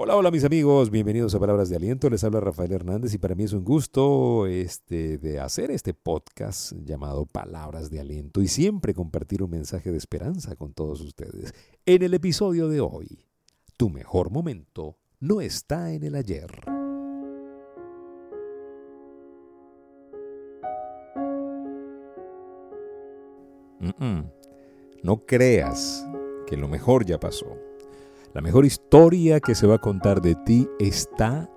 Hola, hola mis amigos, bienvenidos a Palabras de Aliento. Les habla Rafael Hernández y para mí es un gusto este, de hacer este podcast llamado Palabras de Aliento y siempre compartir un mensaje de esperanza con todos ustedes. En el episodio de hoy, tu mejor momento no está en el ayer. No creas que lo mejor ya pasó. La mejor historia que se va a contar de ti está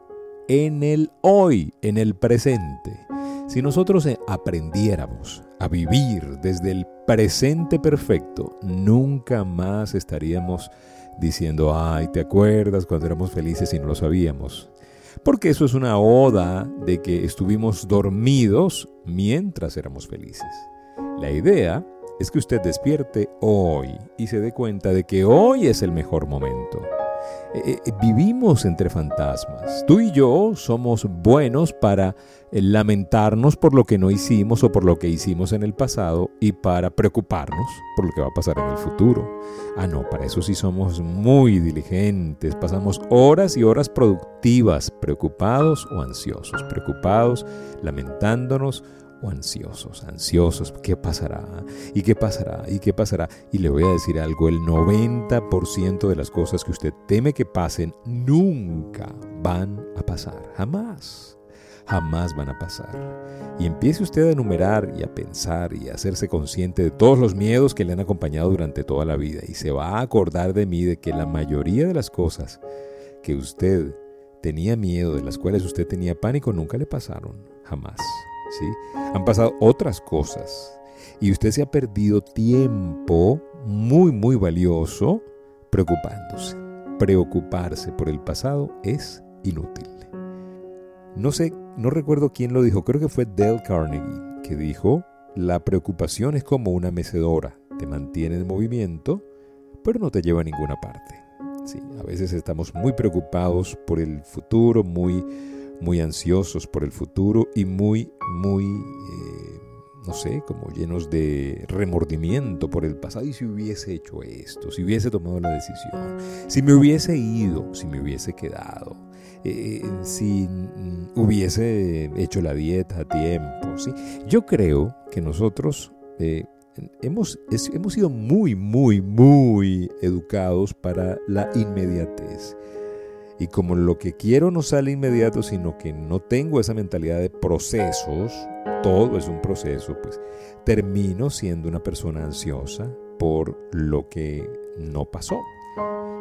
en el hoy, en el presente. Si nosotros eh, aprendiéramos a vivir desde el presente perfecto, nunca más estaríamos diciendo, ay, ¿te acuerdas cuando éramos felices y no lo sabíamos? Porque eso es una oda de que estuvimos dormidos mientras éramos felices. La idea es que usted despierte hoy y se dé cuenta de que hoy es el mejor momento. Eh, eh, vivimos entre fantasmas. Tú y yo somos buenos para eh, lamentarnos por lo que no hicimos o por lo que hicimos en el pasado y para preocuparnos por lo que va a pasar en el futuro. Ah, no, para eso sí somos muy diligentes. Pasamos horas y horas productivas, preocupados o ansiosos, preocupados, lamentándonos ansiosos, ansiosos, ¿qué pasará? ¿Y qué pasará? ¿Y qué pasará? Y le voy a decir algo, el 90% de las cosas que usted teme que pasen nunca van a pasar, jamás, jamás van a pasar. Y empiece usted a enumerar y a pensar y a hacerse consciente de todos los miedos que le han acompañado durante toda la vida y se va a acordar de mí de que la mayoría de las cosas que usted tenía miedo, de las cuales usted tenía pánico, nunca le pasaron, jamás. Han pasado otras cosas y usted se ha perdido tiempo muy, muy valioso preocupándose. Preocuparse por el pasado es inútil. No sé, no recuerdo quién lo dijo, creo que fue Dale Carnegie, que dijo, la preocupación es como una mecedora, te mantiene en movimiento, pero no te lleva a ninguna parte. Sí, a veces estamos muy preocupados por el futuro, muy muy ansiosos por el futuro y muy, muy, eh, no sé, como llenos de remordimiento por el pasado. Y si hubiese hecho esto, si hubiese tomado la decisión, si me hubiese ido, si me hubiese quedado, eh, si hubiese hecho la dieta a tiempo. ¿sí? Yo creo que nosotros... Eh, hemos, hemos sido muy, muy, muy educados para la inmediatez. Y como lo que quiero no sale inmediato, sino que no tengo esa mentalidad de procesos, todo es un proceso, pues termino siendo una persona ansiosa por lo que no pasó.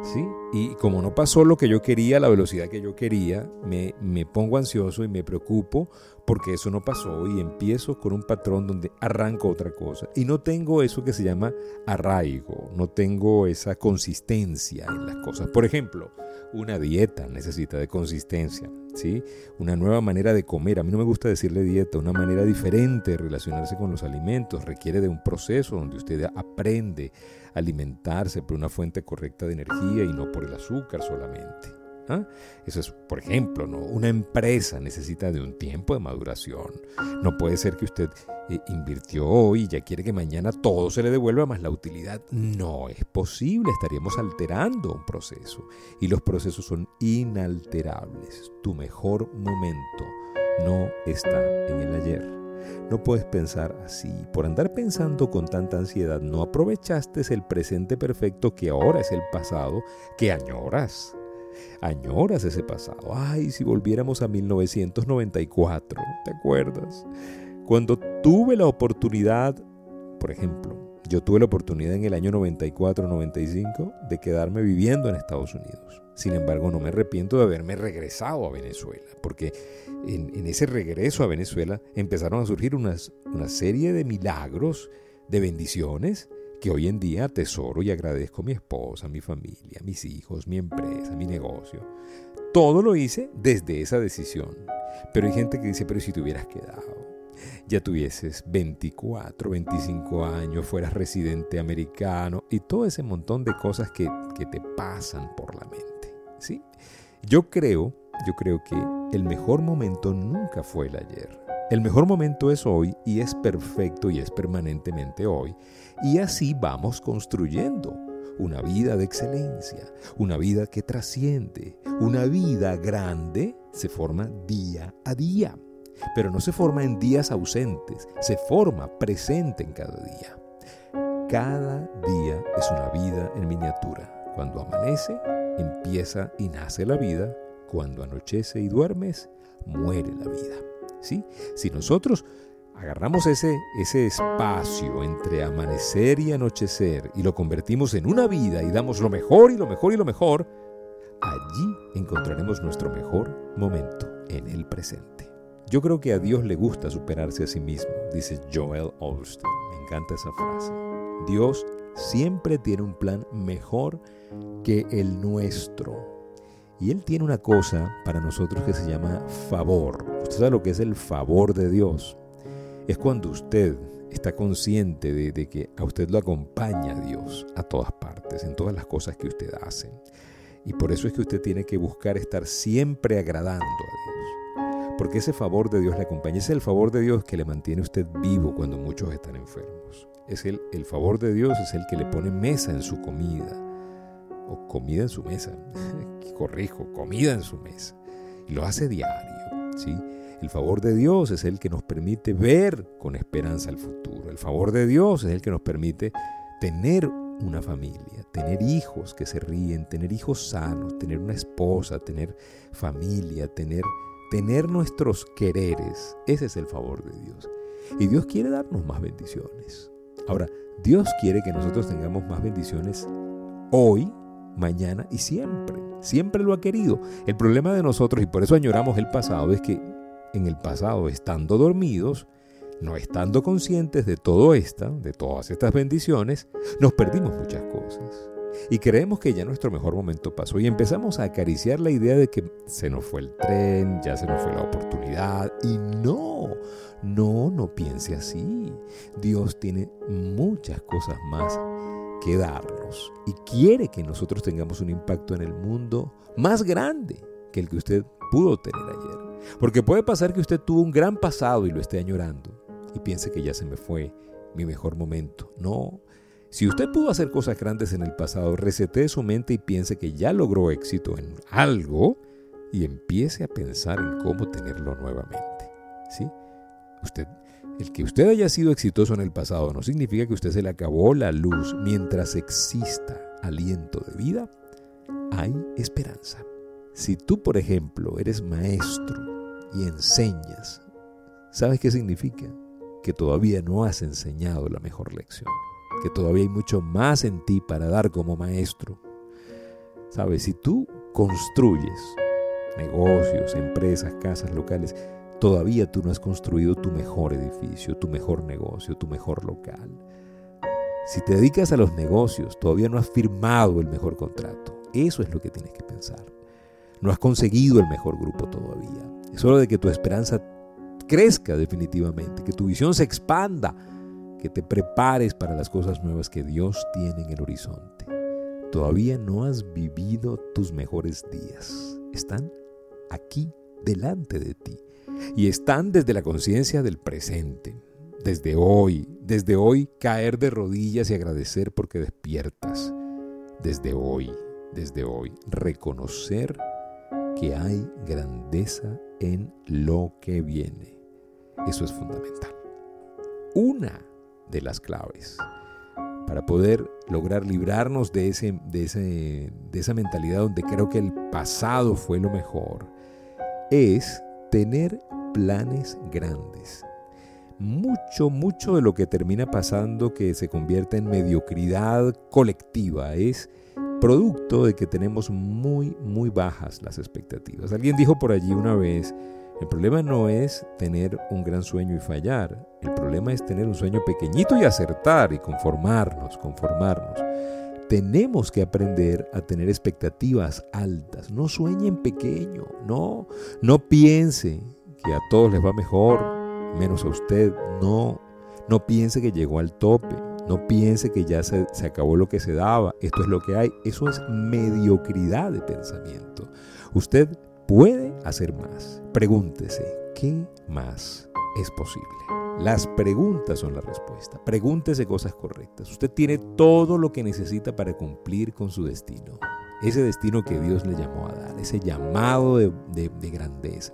¿Sí? Y como no pasó lo que yo quería, la velocidad que yo quería, me, me, pongo ansioso y me preocupo porque eso no pasó y empiezo con un patrón donde arranco otra cosa. Y no tengo eso que se llama arraigo, no tengo esa consistencia en las cosas. Por ejemplo, una dieta necesita de consistencia, ¿sí? Una nueva manera de comer. A mí no me gusta decirle dieta, una manera diferente de relacionarse con los alimentos. Requiere de un proceso donde usted aprende a alimentarse por una fuente correcta de energía y no por el azúcar solamente. Eso es, por ejemplo, ¿no? una empresa necesita de un tiempo de maduración. No puede ser que usted eh, invirtió hoy y ya quiere que mañana todo se le devuelva más la utilidad. No es posible, estaríamos alterando un proceso. Y los procesos son inalterables. Tu mejor momento no está en el ayer. No puedes pensar así. Por andar pensando con tanta ansiedad, no aprovechaste el presente perfecto que ahora es el pasado que añoras. Añoras ese pasado. Ay, si volviéramos a 1994, ¿te acuerdas? Cuando tuve la oportunidad, por ejemplo, yo tuve la oportunidad en el año 94-95 de quedarme viviendo en Estados Unidos. Sin embargo, no me arrepiento de haberme regresado a Venezuela, porque en, ese regreso a Venezuela empezaron a surgir una serie de milagros, de bendiciones, que hoy en día atesoro y agradezco a mi esposa, a mi familia, a mis hijos, mi empresa, mi negocio. Todo lo hice desde esa decisión. Pero hay gente que dice, pero si te hubieras quedado, ya tuvieses 24, 25 años, fueras residente americano y todo ese montón de cosas que, que te pasan por la mente. ¿sí? Yo creo, yo creo que el mejor momento nunca fue el ayer. El mejor momento es hoy y es perfecto y es permanentemente hoy. Y así vamos construyendo una vida de excelencia, una vida que trasciende, una vida grande se forma día a día, pero no se forma en días ausentes, se forma presente en cada día. Cada día es una vida en miniatura. Cuando amanece, empieza y nace la vida. Cuando anochece y duermes, muere la vida. ¿Sí? Si nosotros agarramos ese, ese espacio entre amanecer y anochecer y lo convertimos en una vida y damos lo mejor y lo mejor y lo mejor, allí encontraremos nuestro mejor momento en el presente. Yo creo que a Dios le gusta superarse a sí mismo, dice Joel Osteen. Me encanta esa frase. Dios siempre tiene un plan mejor que el nuestro. Y Él tiene una cosa para nosotros que se llama favor. Usted sabe lo que es el favor de Dios es cuando usted está consciente de, que a usted lo acompaña Dios a todas partes, en todas las cosas que usted hace. Y por eso es que usted tiene que buscar estar siempre agradando a Dios. Porque ese favor de Dios le acompaña. es el favor de Dios que le mantiene usted vivo cuando muchos están enfermos. Es el, el favor de Dios es el que le pone mesa en su comida. Comida en su mesa. Corrijo, comida en su mesa. Y lo hace diario. ¿sí? El favor de Dios es el que nos permite ver con esperanza el futuro. El favor de Dios es el que nos permite tener una familia, tener hijos que se ríen, tener hijos sanos, tener una esposa, tener familia, tener, tener nuestros quereres. Ese es el favor de Dios. Y Dios quiere darnos más bendiciones. Ahora, Dios quiere que nosotros tengamos más bendiciones hoy, mañana y siempre. Siempre lo ha querido. El problema de nosotros, y por eso añoramos el pasado, es que en el pasado estando dormidos, no estando conscientes de todo esto, de todas estas bendiciones, nos perdimos muchas cosas. Y creemos que ya nuestro mejor momento pasó y empezamos a acariciar la idea de que se nos fue el tren, ya se nos fue la oportunidad. Y no, no, no piense así. Dios tiene muchas cosas más que darnos y quiere que nosotros tengamos un impacto en el mundo más grande que el que usted pudo tener ayer. Porque puede pasar que usted tuvo un gran pasado y lo esté añorando y piense que ya se me fue mi mejor momento. No. Si usted pudo hacer cosas grandes en el pasado, resete su mente y piense que ya logró éxito en algo y empiece a pensar en cómo tenerlo nuevamente. ¿Sí? Usted, el que usted haya sido exitoso en el pasado no significa que usted se le acabó la luz. Mientras exista aliento de vida, hay esperanza. Si tú, por ejemplo, eres maestro y enseñas, ¿sabes qué significa? Que todavía no has enseñado la mejor lección, que todavía hay mucho más en ti para dar como maestro. ¿Sabes? Si tú construyes negocios, empresas, casas, locales, todavía tú no has construido tu mejor edificio, tu mejor negocio, tu mejor local. Si te dedicas a los negocios, todavía no has firmado el mejor contrato. Eso es lo que tienes que pensar. No has conseguido el mejor grupo todavía. Es hora de que tu esperanza crezca definitivamente, que tu visión se expanda, que te prepares para las cosas nuevas que Dios tiene en el horizonte. Todavía no has vivido tus mejores días. Están aquí delante de ti y están desde la conciencia del presente. Desde hoy, desde hoy caer de rodillas y agradecer porque despiertas. Desde hoy, desde hoy, reconocer que hay grandeza en lo que viene. Eso es fundamental. Una de las claves para poder lograr librarnos de, ese, de, ese, de esa mentalidad donde creo que el pasado fue lo mejor, es tener planes grandes. Mucho, mucho de lo que termina pasando que se convierte en mediocridad colectiva es producto de que tenemos muy, muy bajas las expectativas. Alguien dijo por allí una vez, el problema no es tener un gran sueño y fallar, el problema es tener un sueño pequeñito y acertar y conformarnos, conformarnos. Tenemos que aprender a tener expectativas altas. No sueñen pequeño, no, no piense que a todos les va mejor, menos a usted, no, no piense que llegó al tope. No piense que ya se, acabó lo que se daba, esto es lo que hay. Eso es mediocridad de pensamiento. Usted puede hacer más. Pregúntese, ¿qué más es posible? Las preguntas son la respuesta. Pregúntese cosas correctas. Usted tiene todo lo que necesita para cumplir con su destino. Ese destino que Dios le llamó a dar, ese llamado de, de grandeza,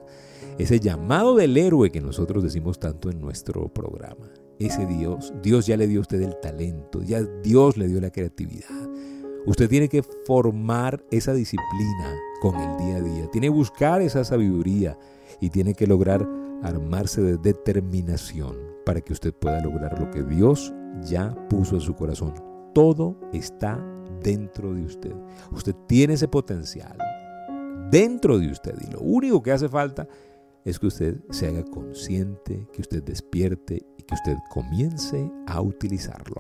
ese llamado del héroe que nosotros decimos tanto en nuestro programa. Ese Dios, Dios ya le dio a usted el talento, ya Dios le dio la creatividad. Usted tiene que formar esa disciplina con el día a día, tiene que buscar esa sabiduría y tiene que lograr armarse de determinación para que usted pueda lograr lo que Dios ya puso en su corazón. Todo está dentro de usted. Usted tiene ese potencial dentro de usted y lo único que hace falta es que usted se haga consciente, que usted despierte y que usted comience a utilizarlo.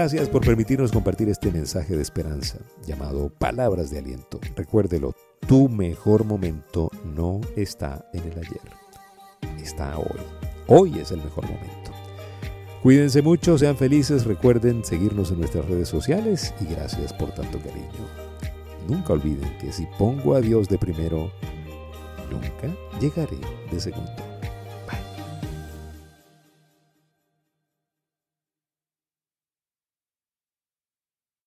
Gracias por permitirnos compartir este mensaje de esperanza llamado Palabras de Aliento. Recuérdelo, tu mejor momento no está en el ayer, está hoy. Hoy es el mejor momento. Cuídense mucho, sean felices, recuerden seguirnos en nuestras redes sociales y gracias por tanto cariño. Nunca olviden que si pongo a Dios de primero, nunca llegaré de segundo.